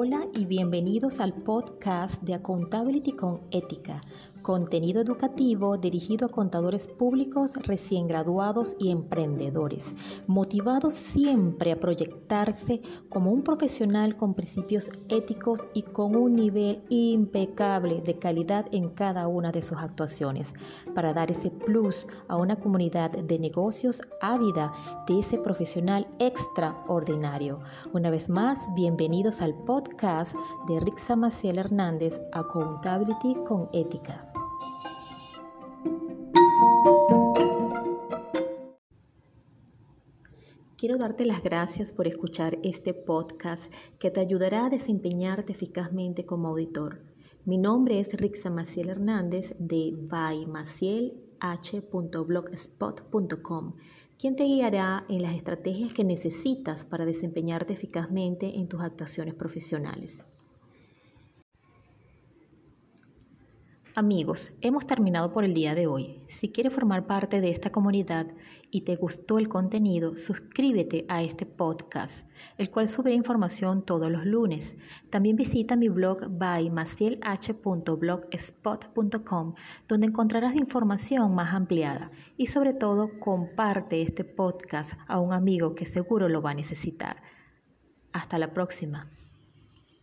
Hola y bienvenidos al podcast de Accountability con Ética, contenido educativo dirigido a contadores públicos recién graduados y emprendedores, motivados siempre a proyectarse como un profesional con principios éticos y con un nivel impecable de calidad en cada una de sus actuaciones, para dar ese plus a una comunidad de negocios ávida de ese profesional extraordinario. Una vez más, bienvenidos al podcast de Rixa Maciel Hernández, Accountability con Ética. Quiero darte las gracias por escuchar este podcast que te ayudará a desempeñarte eficazmente como auditor. Mi nombre es Rixa Maciel Hernández de bymacielh.blogspot.com, quien te guiará en las estrategias que necesitas para desempeñarte eficazmente en tus actuaciones profesionales. Amigos, hemos terminado por el día de hoy. Si quieres formar parte de esta comunidad y te gustó el contenido, suscríbete a este podcast, el cual subirá información todos los lunes. También visita mi blog bymacielh.blogspot.com, donde encontrarás información más ampliada y sobre todo comparte este podcast a un amigo que seguro lo va a necesitar. Hasta la próxima.